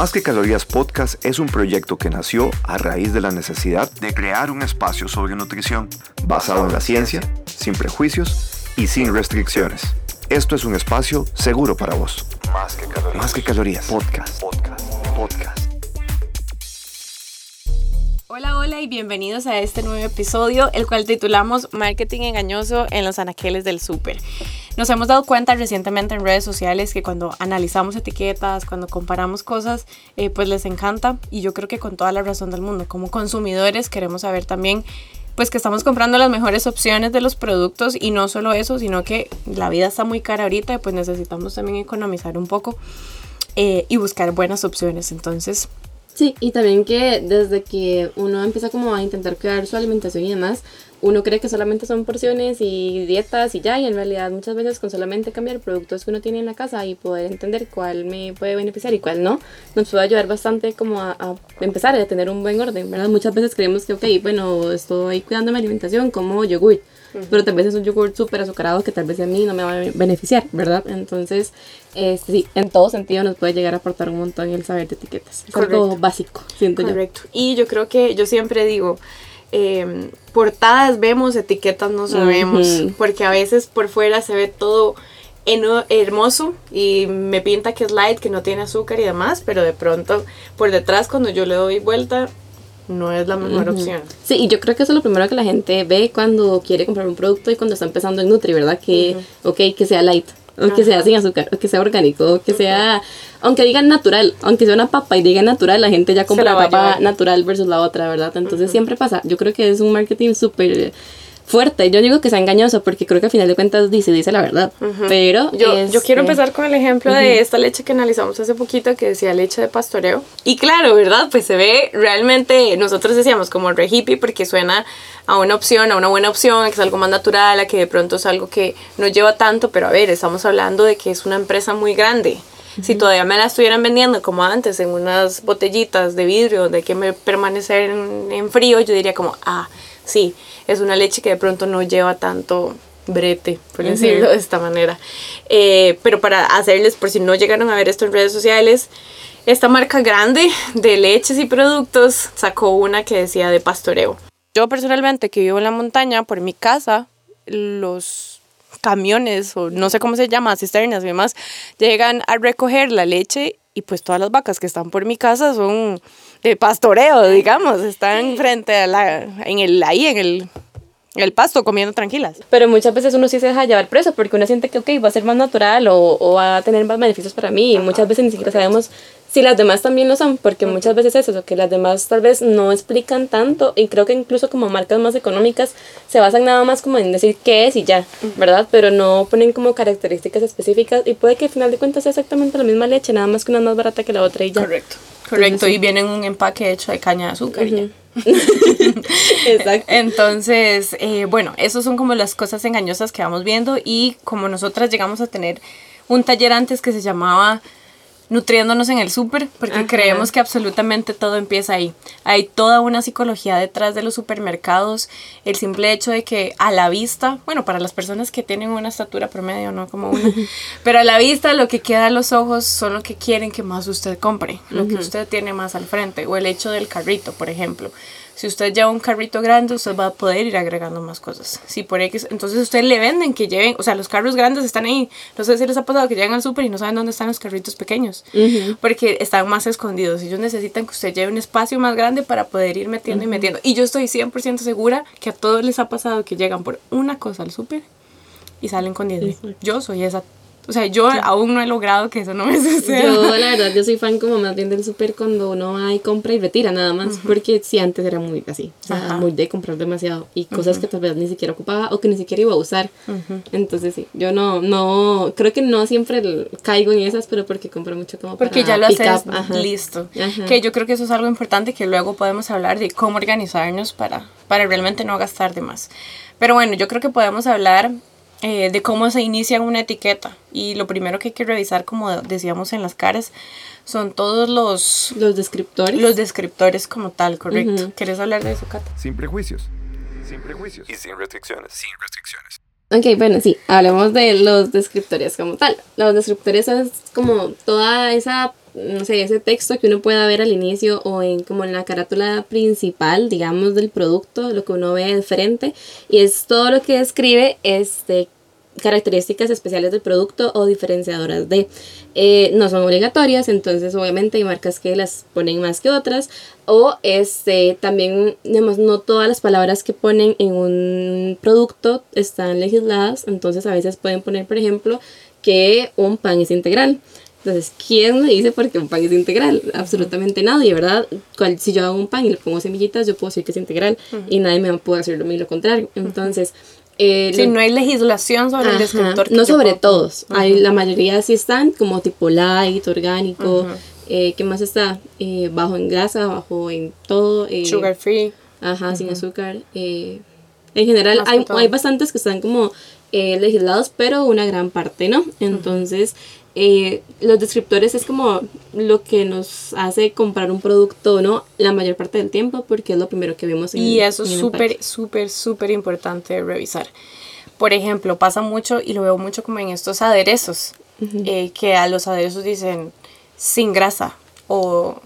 Más que Calorías Podcast es un proyecto que nació a raíz de la necesidad de crear un espacio sobre nutrición basado en la ciencia, sin prejuicios y sin restricciones. Esto es un espacio seguro para vos. Más que calorías. Más que calorías. Podcast. Podcast. Podcast. Hola, hola y bienvenidos a este nuevo episodio, el cual titulamos Marketing engañoso en los anaqueles del súper. Nos hemos dado cuenta recientemente en redes sociales que cuando analizamos etiquetas, cuando comparamos cosas, eh, pues les encanta y yo creo que con toda la razón del mundo. Como consumidores queremos saber también pues que estamos comprando las mejores opciones de los productos y no solo eso, sino que la vida está muy cara ahorita y pues necesitamos también economizar un poco eh, y buscar buenas opciones. Entonces, Sí, y también que desde que uno empieza como a intentar cuidar su alimentación y demás, uno cree que solamente son porciones y dietas y ya, y en realidad muchas veces con solamente cambiar productos que uno tiene en la casa y poder entender cuál me puede beneficiar y cuál no, nos puede ayudar bastante como a, a empezar a tener un buen orden, ¿verdad? Muchas veces creemos que, ok, bueno, estoy cuidando mi alimentación como yogur, pero tal vez es un yogur súper azucarado que tal vez a mí no me va a beneficiar, ¿verdad? Entonces, este, sí, en todo sentido nos puede llegar a aportar un montón el saber de etiquetas. Es algo básico, siento Correcto. Y yo creo que yo siempre digo, eh, portadas vemos, etiquetas no sabemos, porque a veces por fuera se ve todo hermoso y me pinta que es light, que no tiene azúcar y demás, pero de pronto por detrás cuando yo le doy vuelta no es la mejor opción. Sí, y yo creo que eso es lo primero que la gente ve cuando quiere comprar un producto y cuando está empezando en Nutri, ¿verdad? Que, ok, que sea light, o que sea sin azúcar, o que sea orgánico, o que sea, aunque digan natural, aunque sea una papa y diga natural, la gente ya compra la papa natural versus la otra, ¿verdad? Entonces siempre pasa. Yo creo que es un marketing súper fuerte. Yo digo que sea engañoso porque creo que al final de cuentas dice, dice la verdad. Pero Yo, yo quiero este, empezar con el ejemplo de esta leche que analizamos hace poquito que decía leche de pastoreo. Y claro, ¿verdad? Pues se ve realmente, nosotros decíamos como re hippie porque suena a una opción, a una buena opción, a que es algo más natural, a que de pronto es algo que no lleva tanto, pero a ver, estamos hablando de que es una empresa muy grande. Si todavía me la estuvieran vendiendo como antes en unas botellitas de vidrio hay que me- permanecer en, en frío, yo diría como, ah, sí, es una leche que de pronto no lleva tanto brete, por decirlo de esta manera. Eh, pero para hacerles, por si no llegaron a ver esto en redes sociales, esta marca grande de leches y productos sacó una que decía de pastoreo. Yo personalmente que vivo en la montaña, por mi casa, los camiones o no sé cómo se llama, cisternas y demás, llegan a recoger la leche y pues todas las vacas que están por mi casa son de pastoreo, digamos, están frente a la, en el, ahí en el, el pasto comiendo tranquilas. Pero muchas veces uno sí se deja llevar preso porque uno siente que, ok, va a ser más natural o, o va a tener más beneficios para mí. Y muchas veces ni siquiera sabemos si las demás también lo son, porque muchas veces es eso, que las demás tal vez no explican tanto. Y creo que incluso como marcas más económicas se basan nada más como en decir qué es y ya, ¿verdad? Pero no ponen como características específicas y puede que al final de cuentas sea exactamente la misma leche, nada más que una es más barata que la otra y ya. Correcto. Correcto, y viene en un empaque hecho de caña de azúcar. ya. Exacto. Entonces, eh, bueno, esas son como las cosas engañosas que vamos viendo y como nosotras llegamos a tener un taller antes que se llamaba Nutriéndonos en el súper, porque Ajá. creemos que absolutamente todo empieza ahí. Hay toda una psicología detrás de los supermercados, el simple hecho de que a la vista, bueno, para las personas que tienen una estatura promedio, no como una, pero a la vista lo que queda a los ojos son lo que quieren que más usted compre, lo que usted tiene más al frente, o el hecho del carrito, por ejemplo. Si usted lleva un carrito grande, usted va a poder ir agregando más cosas. Si por X, entonces usted le venden que lleven, o sea, los carros grandes están ahí. No sé si les ha pasado que llegan al súper y no saben dónde están los carritos pequeños, porque están más escondidos. Ellos necesitan que usted lleve un espacio más grande para poder ir metiendo y metiendo. Y yo estoy 100% segura que a todos les ha pasado que llegan por una cosa al súper y salen con 10 mil. Yo soy esa. O sea, yo aún no he logrado que eso no me suceda. Yo, la verdad, yo soy fan como más bien del súper cuando uno va y compra y retira nada más. Porque sí, antes era muy así. O sea, Ajá. muy de comprar demasiado. Y cosas que tal vez ni siquiera ocupaba o que ni siquiera iba a usar. Entonces sí, yo no, no, creo que no siempre caigo en esas, pero porque compro mucho como Porque para ya lo haces ajá. listo. Ajá. Que yo creo que eso es algo importante que luego podemos hablar de cómo organizarnos para, para realmente no gastar de más. Pero bueno, yo creo que podemos hablar eh, de cómo se inicia una etiqueta. Y lo primero que hay que revisar, como decíamos en las caras, son todos los, Los descriptores. los descriptores como tal, ¿correcto? Ujú. ¿Quieres hablar de eso, Cata? Sin prejuicios. Sin prejuicios. Y sin restricciones. Sin restricciones. Ok, bueno, sí, hablemos de los descriptores como tal. Los descriptores es como toda esa no sé, ese texto que uno pueda ver al inicio o en como en la carátula principal, digamos, del producto, lo que uno ve de frente, y es todo lo que describe este características especiales del producto o diferenciadoras de. Eh, no son obligatorias, entonces obviamente hay marcas que las ponen más que otras. O este también, digamos, no todas las palabras que ponen en un producto están legisladas. Entonces a veces pueden poner, por ejemplo, que un pan es integral. Entonces, ¿quién me dice por qué un pan es integral? Absolutamente nadie, ¿verdad? si yo hago un pan y le pongo semillitas, yo puedo decir que es integral y nadie me puede decir lo contrario. Entonces, eh, sí, no hay legislación sobre el descriptor. no sobre todos. hay, la mayoría sí están como tipo light, orgánico. Eh, ¿Qué más está? Eh, bajo en grasa, bajo en todo. Eh, Sugar free. Ajá, sin azúcar. en general hay, hay bastantes que están como legislados, pero una gran parte no. Entonces, eh, los descriptores es como lo que nos hace comprar un producto, ¿no? La mayor parte del tiempo, porque es lo primero que vemos en Y eso es súper, súper, súper importante revisar. Por ejemplo, pasa mucho, y lo veo mucho como en estos aderezos, eh, que a los aderezos dicen sin grasa o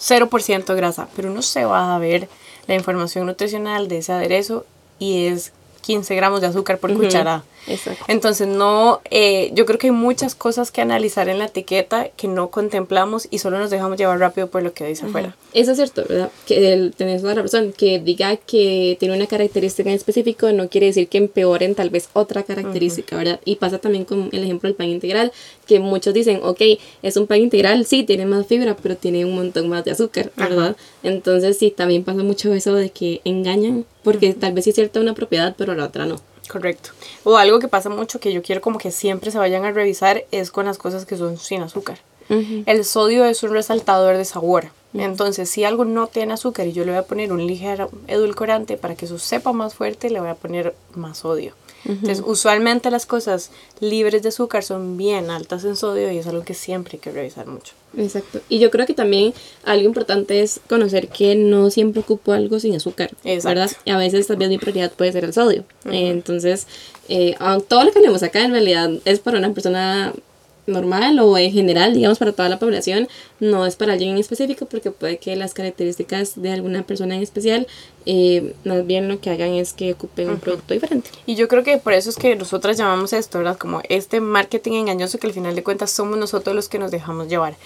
0% grasa, pero uno se va a ver la información nutricional de ese aderezo y es 15 gramos de azúcar por cucharada. Entonces, no, eh, yo creo que hay muchas cosas que analizar en la etiqueta que no contemplamos y solo nos dejamos llevar rápido por lo que dice afuera. Eso es cierto, ¿verdad? Que tenés toda la razón. Que diga que tiene una característica en específico no quiere decir que empeoren tal vez otra característica, ¿verdad? Y pasa también con el ejemplo del pan integral, que muchos dicen, ok, es un pan integral, sí, tiene más fibra, pero tiene un montón más de azúcar, ¿verdad? Entonces, sí, también pasa mucho eso de que engañan, porque tal vez sí es cierta una propiedad, pero la otra no. Correcto. O algo que pasa mucho que yo quiero como que siempre se vayan a revisar es con las cosas que son sin azúcar. El sodio es un resaltador de sabor. Entonces, si algo no tiene azúcar y yo le voy a poner un ligero edulcorante para que eso sepa más fuerte, le voy a poner más sodio. Entonces, usualmente las cosas libres de azúcar son bien altas en sodio y es algo que siempre hay que revisar mucho. Exacto. Y yo creo que también algo importante es conocer que no siempre ocupo algo sin azúcar, ¿verdad? Y a veces también mi prioridad puede ser el sodio. Entonces, eh, todo lo que tenemos acá en realidad es para una persona normal o en general, digamos, para toda la población, no es para alguien en específico porque puede que las características de alguna persona en especial, eh, más bien lo que hagan es que ocupen un producto diferente. Y yo creo que por eso es que nosotras llamamos esto, ¿verdad? Como este marketing engañoso que al final de cuentas somos nosotros los que nos dejamos llevar.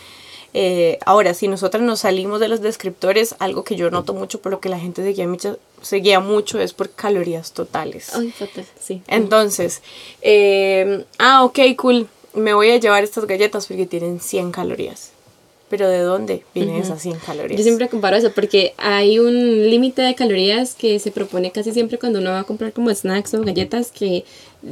Eh, ahora, si nosotras nos salimos de los descriptores, algo que yo noto mucho por lo que la gente se guía mucho, se guía mucho es por calorías totales. Ay, total, sí. Entonces, eh, ah, ok, cool me voy a llevar estas galletas porque tienen 100 calorías. Pero ¿de dónde vienen esas 100 calorías? Yo siempre comparo eso porque hay un límite de calorías que se propone casi siempre cuando uno va a comprar como snacks o galletas que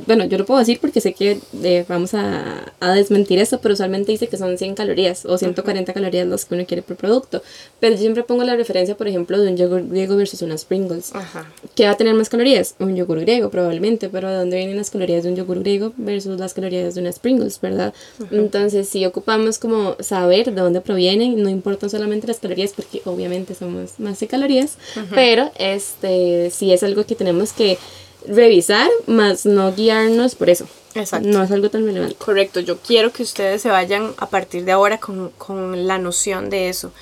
bueno, yo lo puedo decir porque sé que eh, vamos a, a, desmentir eso, pero usualmente dice que son 100 calorías o 140 calorías los que uno quiere por producto. Pero yo siempre pongo la referencia, por ejemplo, de un yogur griego versus unas Pringles. Ajá. ¿Qué va a tener más calorías? Un yogur griego, probablemente, pero ¿de dónde vienen las calorías de un yogur griego versus las calorías de unas Pringles, verdad? Entonces, si ocupamos como saber de dónde provienen, no importan solamente las calorías, porque obviamente somos más de calorías, pero este, si es algo que tenemos que revisar, más no guiarnos por eso. Exacto. No es algo tan relevante. Correcto, yo quiero que ustedes se vayan a partir de ahora con, con la noción de eso.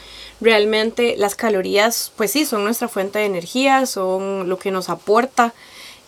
Realmente las calorías, pues sí, son nuestra fuente de energía, son lo que nos aporta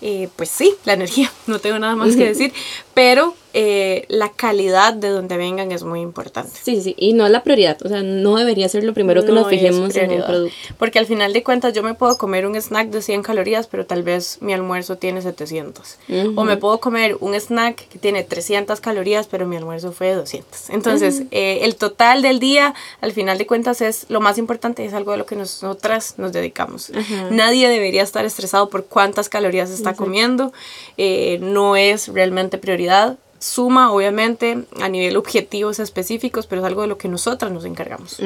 eh, pues sí, la energía, no tengo nada más que decir, pero eh, la calidad de donde vengan es muy importante. Sí, sí, y no es la prioridad, o sea, no debería ser lo primero que nos fijemos en un producto. Porque al final de cuentas yo me puedo comer un snack de 100 calorías, pero tal vez mi almuerzo tiene 700. O me puedo comer un snack que tiene 300 calorías, pero mi almuerzo fue de 200. Entonces, eh, el total del día, al final de cuentas, es lo más importante, es algo a lo que nosotras nos dedicamos. Nadie debería estar estresado por cuántas calorías está comiendo, eh, no es realmente prioridad. Suma, obviamente, a nivel objetivos específicos, pero es algo de lo que nosotras nos encargamos.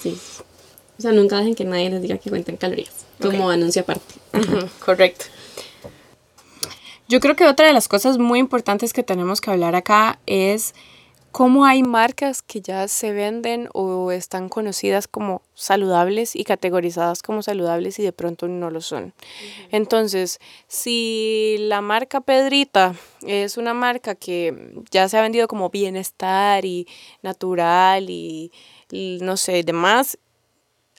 sí. O sea, nunca dejen que nadie les diga que cuenten calorías, como anuncio aparte. Correcto. Yo creo que otra de las cosas muy importantes que tenemos que hablar acá es cómo hay marcas que ya se venden o están conocidas como saludables y categorizadas como saludables y de pronto no lo son. Entonces, si la marca Pedrita es una marca que ya se ha vendido como bienestar y natural y, y no sé, demás,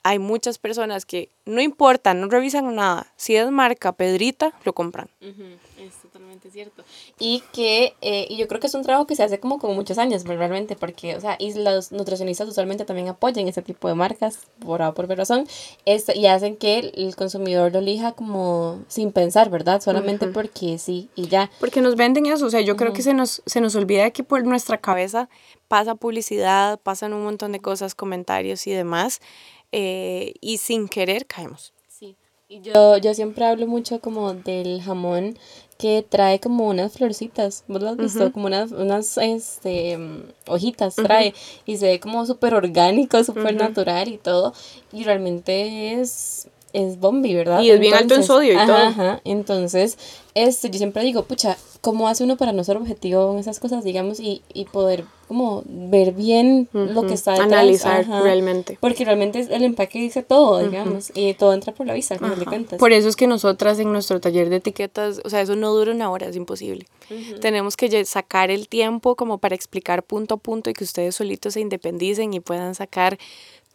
hay muchas personas que no importa, no revisan nada. Si es marca Pedrita, lo compran. Es totalmente cierto. Y que eh, y yo creo que es un trabajo que se hace como con muchos años, realmente, porque, o sea, y los nutricionistas usualmente también apoyan ese tipo de marcas, por A por B razón, este, y hacen que el consumidor lo elija como sin pensar, ¿verdad? Solamente porque sí y ya. Porque nos venden eso, o sea, yo creo que se nos, se nos olvida que por nuestra cabeza pasa publicidad, pasan un montón de cosas, comentarios y demás eh, y sin querer caemos. Sí, y yo, yo siempre hablo mucho como del jamón que trae como unas florcitas, ¿vos lo has visto? Como unas, unas este, hojitas trae y se ve como súper orgánico, súper natural y todo. Y realmente es, es bombi, ¿verdad? Y es bien alto en sodio y ajá, todo. Ajá, entonces, este, yo siempre digo, pucha, ¿cómo hace uno para no ser objetivo en esas cosas, digamos, y, y poder como ver bien lo que está detrás? Analizar Ajá. realmente. Porque realmente el empaque dice todo, digamos, y todo entra por la vista, final de cuentas. Por eso es que nosotras en nuestro taller de etiquetas, o sea, eso no dura una hora, es imposible. Tenemos que sacar el tiempo como para explicar punto a punto y que ustedes solitos se independicen y puedan sacar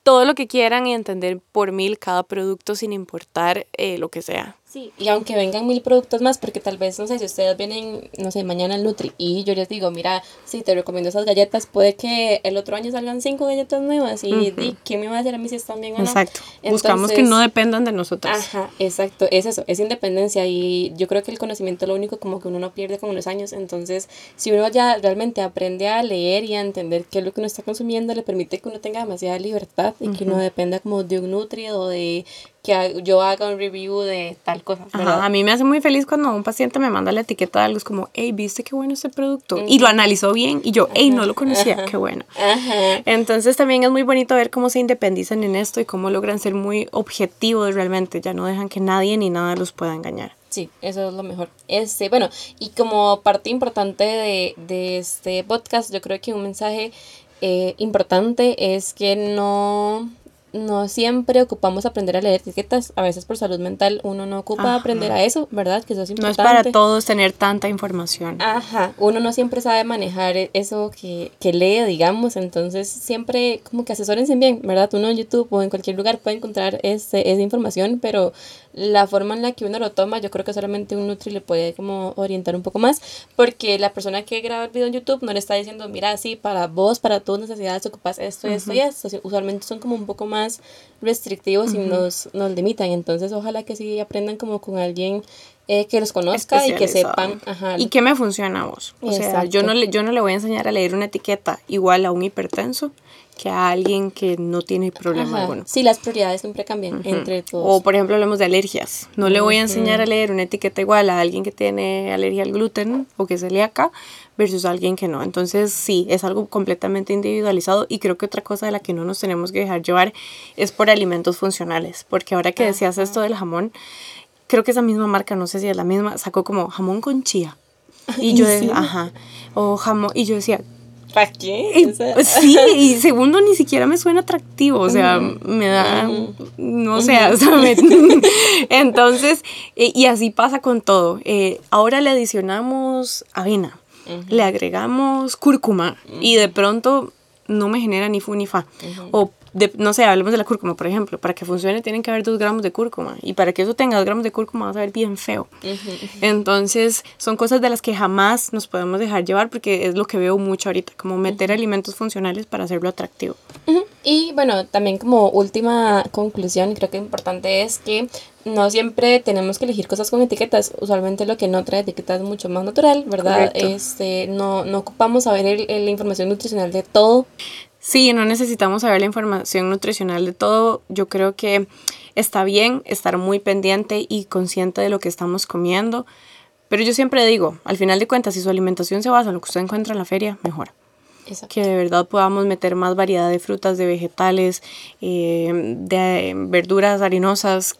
todo lo que quieran y entender por mil cada producto sin importar eh, lo que sea. Sí, y aunque vengan mil productos más, porque tal vez, no sé, si ustedes vienen, no sé, mañana al Nutri y yo les digo, mira, sí, te recomiendo esas galletas, puede que el otro año salgan cinco galletas nuevas y, di, ¿quién me va a decir a mí si están bien o no? Exacto. Buscamos que no dependan de nosotras. Ajá, exacto, es eso, es independencia y yo creo que el conocimiento es lo único como que uno no pierde con los años, entonces si uno ya realmente aprende a leer y a entender qué es lo que uno está consumiendo, le permite que uno tenga demasiada libertad y que uno dependa como de un Nutri o de que yo haga un review de tal cosa, a mí me hace muy feliz cuando un paciente me manda la etiqueta de algo, es como, hey, ¿viste qué bueno este producto? Y lo analizó bien, y yo, hey, no lo conocía, qué bueno. Entonces también es muy bonito ver cómo se independizan en esto y cómo logran ser muy objetivos realmente, ya no dejan que nadie ni nada los pueda engañar. Sí, eso es lo mejor. Este, bueno, y como parte importante de, de este podcast, yo creo que un mensaje eh, importante es que no, no siempre ocupamos aprender a leer etiquetas. A veces por salud mental uno no ocupa Ajá. aprender a eso, ¿verdad? Que eso es No es para todos tener tanta información. Ajá, uno no siempre sabe manejar e- eso que, que lee, digamos, entonces siempre como que asesórense bien, ¿verdad? Uno en YouTube o en cualquier lugar puede encontrar ese, esa información, pero la forma en la que uno lo toma, yo creo que solamente un Nutri le puede como orientar un poco más, porque la persona que graba el video en YouTube no le está diciendo, mira, sí, para vos, para tus necesidades ocupas esto, esto y esto, usualmente son como un poco más restrictivos y nos, nos limitan, entonces ojalá que sí aprendan como con alguien eh, que los conozca y que sepan, ajá, ¿Y qué me funciona a vos? O sea, yo no, le, yo no le voy a enseñar a leer una etiqueta igual a un hipertenso que a alguien que no tiene problema Ajá. alguno. Sí, las prioridades siempre cambian entre todos. O por ejemplo hablamos de alergias. No le voy a enseñar a leer una etiqueta igual a alguien que tiene alergia al gluten o que es celíaca versus a alguien que no. Entonces sí, es algo completamente individualizado y creo que otra cosa de la que no nos tenemos que dejar llevar es por alimentos funcionales. Porque ahora que decías esto del jamón, creo que esa misma marca, no sé si es la misma, sacó como jamón con chía. Y yo, ¿En serio? ajá, o jamón, y yo decía, ¿Para qué? O sea, pues sí, y segundo, ni siquiera me suena atractivo, o sea, me da, no sé, sea, me- entonces, y así pasa con todo. Eh, ahora le adicionamos avena, le agregamos cúrcuma, y de pronto no me genera ni fu ni fa. O, de- no sé, hablemos de la cúrcuma, por ejemplo, para que funcione tienen que haber dos gramos de cúrcuma, y para que eso tenga dos gramos de cúrcuma va a saber bien feo. Entonces, son cosas de las que jamás nos podemos dejar llevar porque es lo que veo mucho ahorita, como meter alimentos funcionales para hacerlo atractivo. Y bueno, también como última conclusión, creo que importante es que no siempre tenemos que elegir cosas con etiquetas. Usualmente lo que no trae etiqueta es mucho más natural, ¿verdad? Correcto. Este, no, no ocupamos saber el- el- la información nutricional de todo. Sí, no necesitamos saber la información nutricional de todo. Yo creo que está bien estar muy pendiente y consciente de lo que estamos comiendo. Pero yo siempre digo, al final de cuentas, si su alimentación se basa en lo que usted encuentra en la feria, mejor. Exacto. que de verdad podamos meter más variedad de frutas, de vegetales, eh, de verduras harinosas.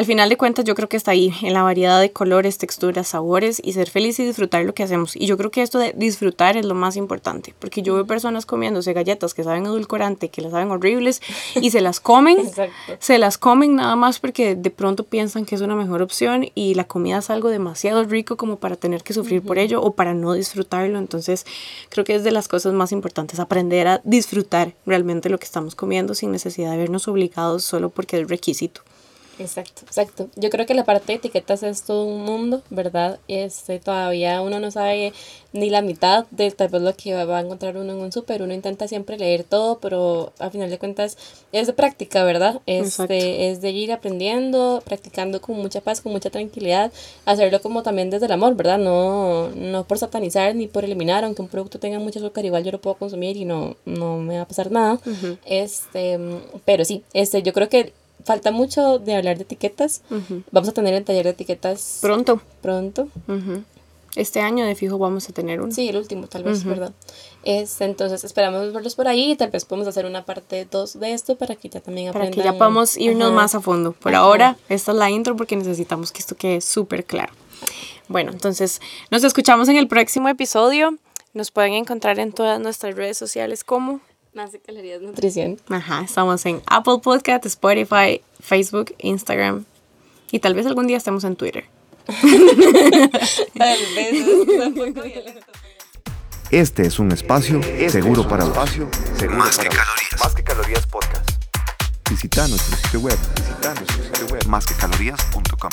Al final de cuentas yo creo que está ahí, en la variedad de colores, texturas, sabores y ser feliz y disfrutar lo que hacemos. Y yo creo que esto de disfrutar es lo más importante, porque yo veo personas comiéndose galletas que saben edulcorante, que las saben horribles y se las comen, se las comen nada más porque de pronto piensan que es una mejor opción y la comida es algo demasiado rico como para tener que sufrir por ello o para no disfrutarlo. Entonces creo que es de las cosas más importantes, aprender a disfrutar realmente lo que estamos comiendo sin necesidad de vernos obligados solo porque es requisito. Exacto, exacto. Yo creo que la parte de etiquetas es todo un mundo, ¿verdad? Este, todavía uno no sabe ni la mitad de tal vez lo que va a encontrar uno en un súper. Uno intenta siempre leer todo, pero al final de cuentas es de práctica, ¿verdad? Este, es de ir aprendiendo, practicando con mucha paz, con mucha tranquilidad, hacerlo como también desde el amor, ¿verdad? No, no por satanizar ni por eliminar, aunque un producto tenga mucho azúcar, igual yo lo puedo consumir y no, no me va a pasar nada. Este, pero sí, este, yo creo que falta mucho de hablar de etiquetas. Vamos a tener el taller de etiquetas pronto. Pronto. Este año de fijo vamos a tener uno. Sí, el último, tal vez, ¿verdad? Es, entonces esperamos verlos por ahí y tal vez podemos hacer una parte 2 de esto para que ya también aprendan. Para que ya podamos irnos más a fondo. Por ahora, esta es la intro porque necesitamos que esto quede súper claro. Bueno, entonces nos escuchamos en el próximo episodio. Nos pueden encontrar en todas nuestras redes sociales como más de calorías nutrición. Ajá, estamos en Apple Podcast, Spotify, Facebook, Instagram y tal vez algún día estemos en Twitter. tal vez. Este es un espacio seguro para el espacio seguro más que calorías. Más que calorías podcast. Visita nuestro sitio web. Visita nuestro sitio web. Más que calorías.com.